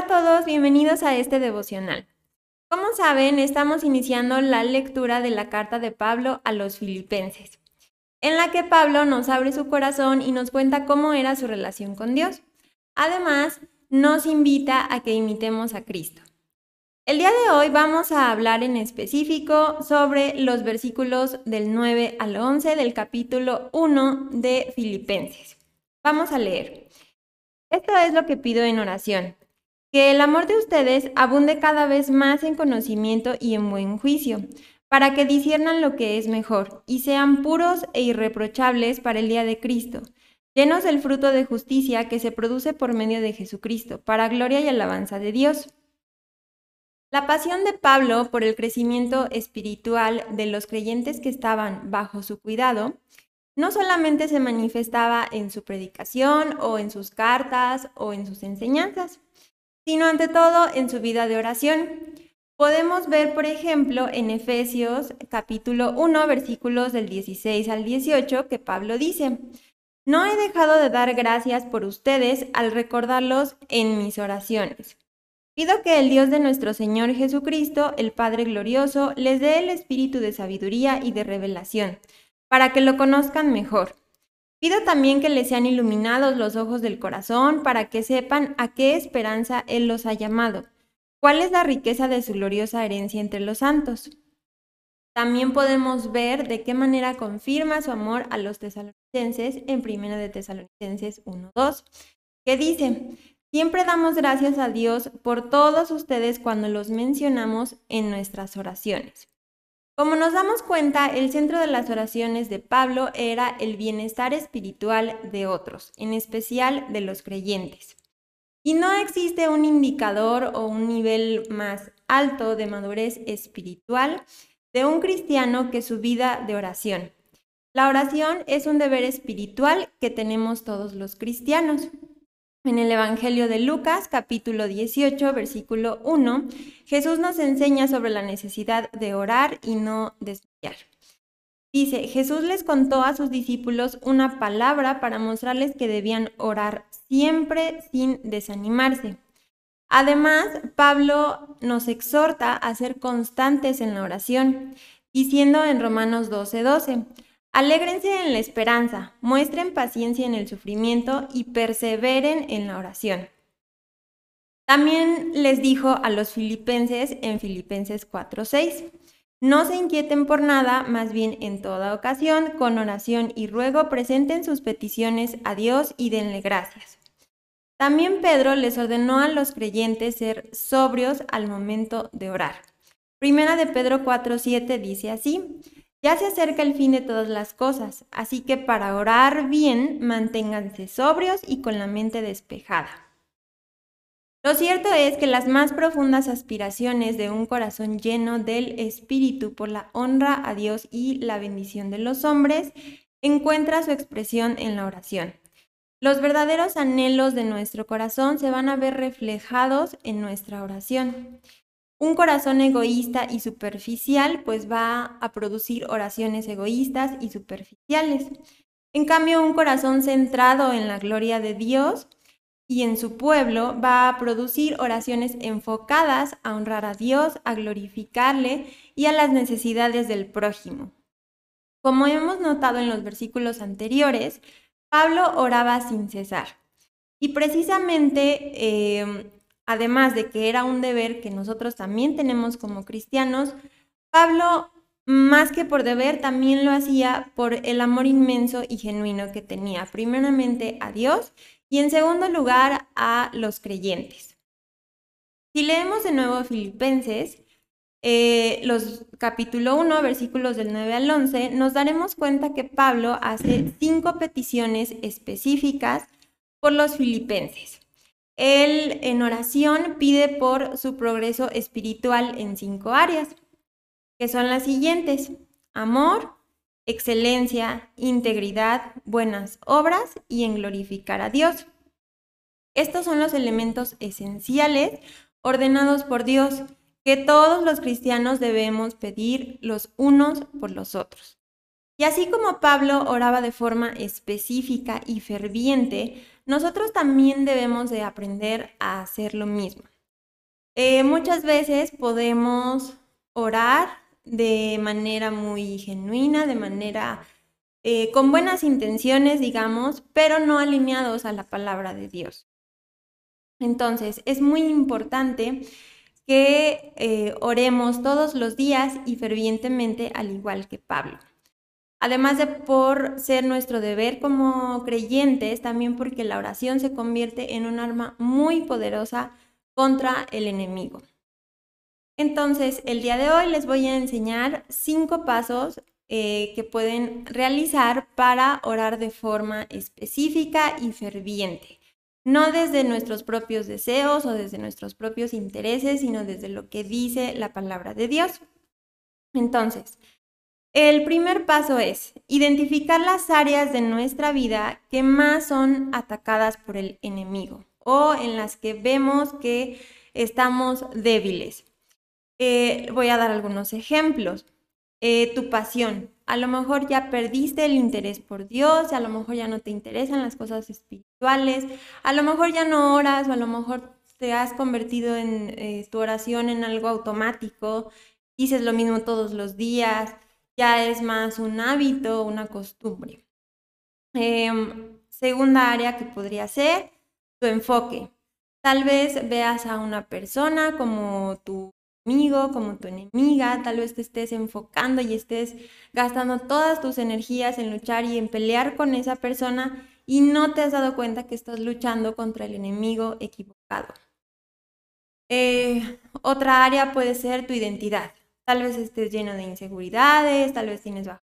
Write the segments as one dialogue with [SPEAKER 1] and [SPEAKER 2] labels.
[SPEAKER 1] todos, bienvenidos a este devocional. Como saben, estamos iniciando la lectura de la carta de Pablo a los filipenses, en la que Pablo nos abre su corazón y nos cuenta cómo era su relación con Dios. Además, nos invita a que imitemos a Cristo. El día de hoy vamos a hablar en específico sobre los versículos del 9 al 11 del capítulo 1 de Filipenses. Vamos a leer. Esto es lo que pido en oración que el amor de ustedes abunde cada vez más en conocimiento y en buen juicio, para que disiernan lo que es mejor y sean puros e irreprochables para el día de Cristo, llenos del fruto de justicia que se produce por medio de Jesucristo, para gloria y alabanza de Dios. La pasión de Pablo por el crecimiento espiritual de los creyentes que estaban bajo su cuidado no solamente se manifestaba en su predicación o en sus cartas o en sus enseñanzas, sino ante todo en su vida de oración. Podemos ver, por ejemplo, en Efesios capítulo 1, versículos del 16 al 18, que Pablo dice, No he dejado de dar gracias por ustedes al recordarlos en mis oraciones. Pido que el Dios de nuestro Señor Jesucristo, el Padre Glorioso, les dé el espíritu de sabiduría y de revelación, para que lo conozcan mejor Pido también que les sean iluminados los ojos del corazón para que sepan a qué esperanza Él los ha llamado, cuál es la riqueza de su gloriosa herencia entre los santos. También podemos ver de qué manera confirma su amor a los tesalonicenses en 1 de Tesalonicenses 1.2, que dice, siempre damos gracias a Dios por todos ustedes cuando los mencionamos en nuestras oraciones. Como nos damos cuenta, el centro de las oraciones de Pablo era el bienestar espiritual de otros, en especial de los creyentes. Y no existe un indicador o un nivel más alto de madurez espiritual de un cristiano que su vida de oración. La oración es un deber espiritual que tenemos todos los cristianos. En el Evangelio de Lucas, capítulo 18, versículo 1, Jesús nos enseña sobre la necesidad de orar y no desmayar. Dice, Jesús les contó a sus discípulos una palabra para mostrarles que debían orar siempre sin desanimarse. Además, Pablo nos exhorta a ser constantes en la oración, diciendo en Romanos 12:12, 12, Alégrense en la esperanza, muestren paciencia en el sufrimiento y perseveren en la oración. También les dijo a los filipenses en Filipenses 4:6, no se inquieten por nada, más bien en toda ocasión, con oración y ruego, presenten sus peticiones a Dios y denle gracias. También Pedro les ordenó a los creyentes ser sobrios al momento de orar. Primera de Pedro 4:7 dice así, ya se acerca el fin de todas las cosas, así que para orar bien, manténganse sobrios y con la mente despejada. Lo cierto es que las más profundas aspiraciones de un corazón lleno del Espíritu por la honra a Dios y la bendición de los hombres encuentra su expresión en la oración. Los verdaderos anhelos de nuestro corazón se van a ver reflejados en nuestra oración. Un corazón egoísta y superficial pues va a producir oraciones egoístas y superficiales. En cambio, un corazón centrado en la gloria de Dios y en su pueblo va a producir oraciones enfocadas a honrar a Dios, a glorificarle y a las necesidades del prójimo. Como hemos notado en los versículos anteriores, Pablo oraba sin cesar. Y precisamente eh, además de que era un deber que nosotros también tenemos como cristianos, Pablo, más que por deber, también lo hacía por el amor inmenso y genuino que tenía, primeramente a Dios y en segundo lugar a los creyentes. Si leemos de nuevo Filipenses, eh, los capítulo 1, versículos del 9 al 11, nos daremos cuenta que Pablo hace cinco peticiones específicas por los filipenses. Él en oración pide por su progreso espiritual en cinco áreas, que son las siguientes. Amor, excelencia, integridad, buenas obras y en glorificar a Dios. Estos son los elementos esenciales ordenados por Dios que todos los cristianos debemos pedir los unos por los otros. Y así como Pablo oraba de forma específica y ferviente, nosotros también debemos de aprender a hacer lo mismo. Eh, muchas veces podemos orar de manera muy genuina, de manera eh, con buenas intenciones, digamos, pero no alineados a la palabra de Dios. Entonces, es muy importante que eh, oremos todos los días y fervientemente, al igual que Pablo. Además de por ser nuestro deber como creyentes, también porque la oración se convierte en un arma muy poderosa contra el enemigo. Entonces, el día de hoy les voy a enseñar cinco pasos eh, que pueden realizar para orar de forma específica y ferviente. No desde nuestros propios deseos o desde nuestros propios intereses, sino desde lo que dice la palabra de Dios. Entonces, el primer paso es identificar las áreas de nuestra vida que más son atacadas por el enemigo o en las que vemos que estamos débiles. Eh, voy a dar algunos ejemplos. Eh, tu pasión. A lo mejor ya perdiste el interés por Dios, a lo mejor ya no te interesan las cosas espirituales, a lo mejor ya no oras o a lo mejor te has convertido en eh, tu oración en algo automático, dices lo mismo todos los días, ya es más un hábito, una costumbre. Em, segunda área que podría ser tu enfoque. Tal vez veas a una persona como tu amigo, como tu enemiga, tal vez te estés enfocando y estés gastando todas tus energías en luchar y en pelear con esa persona y no te has dado cuenta que estás luchando contra el enemigo equivocado. Eh, otra área puede ser tu identidad. Tal vez estés lleno de inseguridades, tal vez tienes baja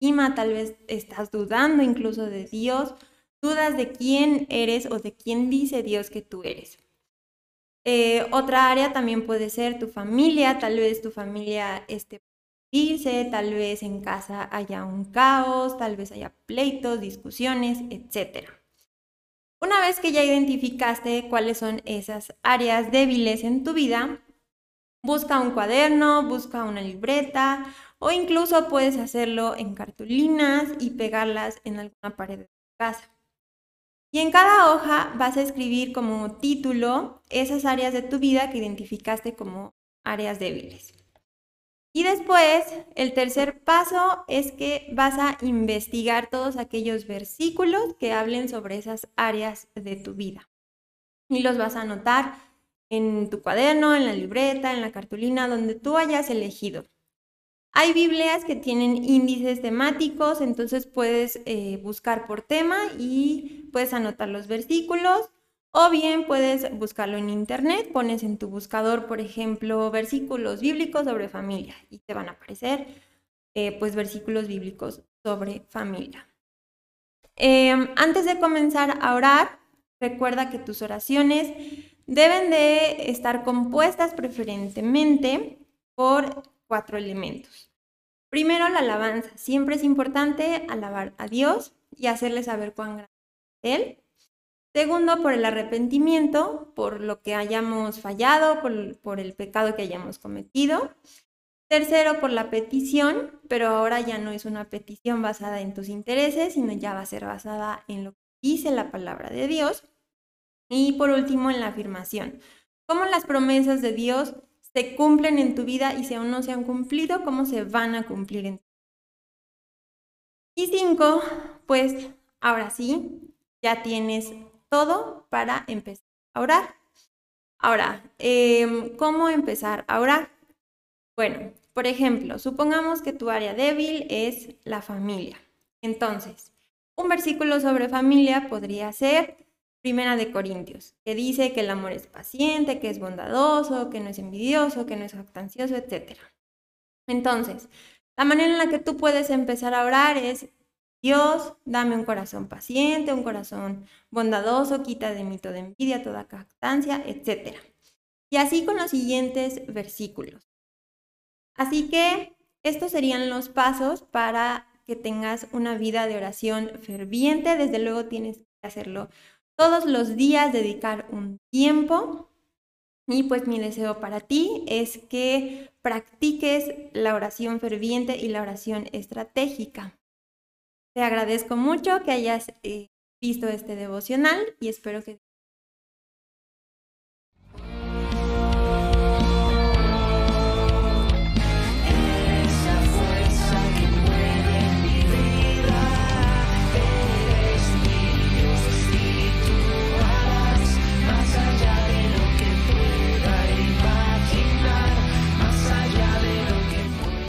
[SPEAKER 1] estima, tal vez estás dudando incluso de Dios dudas de quién eres o de quién dice Dios que tú eres. Eh, otra área también puede ser tu familia, tal vez tu familia esté irse, tal vez en casa haya un caos, tal vez haya pleitos, discusiones, etc. Una vez que ya identificaste cuáles son esas áreas débiles en tu vida, busca un cuaderno, busca una libreta o incluso puedes hacerlo en cartulinas y pegarlas en alguna pared de tu casa. Y en cada hoja vas a escribir como título esas áreas de tu vida que identificaste como áreas débiles. Y después, el tercer paso es que vas a investigar todos aquellos versículos que hablen sobre esas áreas de tu vida. Y los vas a anotar en tu cuaderno, en la libreta, en la cartulina, donde tú hayas elegido. Hay Biblias que tienen índices temáticos, entonces puedes eh, buscar por tema y puedes anotar los versículos o bien puedes buscarlo en internet, pones en tu buscador, por ejemplo, versículos bíblicos sobre familia y te van a aparecer eh, pues versículos bíblicos sobre familia. Em, antes de comenzar a orar, recuerda que tus oraciones deben de estar compuestas preferentemente por cuatro elementos. Primero, la alabanza. Siempre es importante alabar a Dios y hacerle saber cuán grande es Él. Segundo, por el arrepentimiento, por lo que hayamos fallado, por, por, el pecado que hayamos cometido. Tercero, por la petición, pero ahora ya no es una petición basada en tus intereses, sino ya va a ser basada en lo que dice la palabra de Dios. Y por último, en la afirmación. Cómo las promesas de Dios se cumplen en tu vida y si aún no se han cumplido, cómo se van a cumplir en tu vida. Y cinco, pues ahora sí, ya tienes todo para empezar a orar. Ahora, em, ¿cómo empezar a orar? Bueno, por ejemplo, supongamos que tu área débil es la familia. Entonces, un versículo sobre familia podría ser Primera de Corintios, que dice que el amor es paciente, que es bondadoso, que no es envidioso, que no es jactancioso, etc. Entonces, la manera en la que tú puedes empezar a orar es, Dios, dame un corazón paciente, un corazón bondadoso, quita de mí toda envidia, toda jactancia, etc. Y así con los siguientes versículos. Así que estos serían los pasos para que tengas una vida de oración ferviente. Desde luego tienes que hacerlo todos los días dedicar un tiempo. Y pues mi deseo para ti es que practiques la oración ferviente y la oración estratégica. Te agradezco mucho que hayas eh, visto este devocional y espero que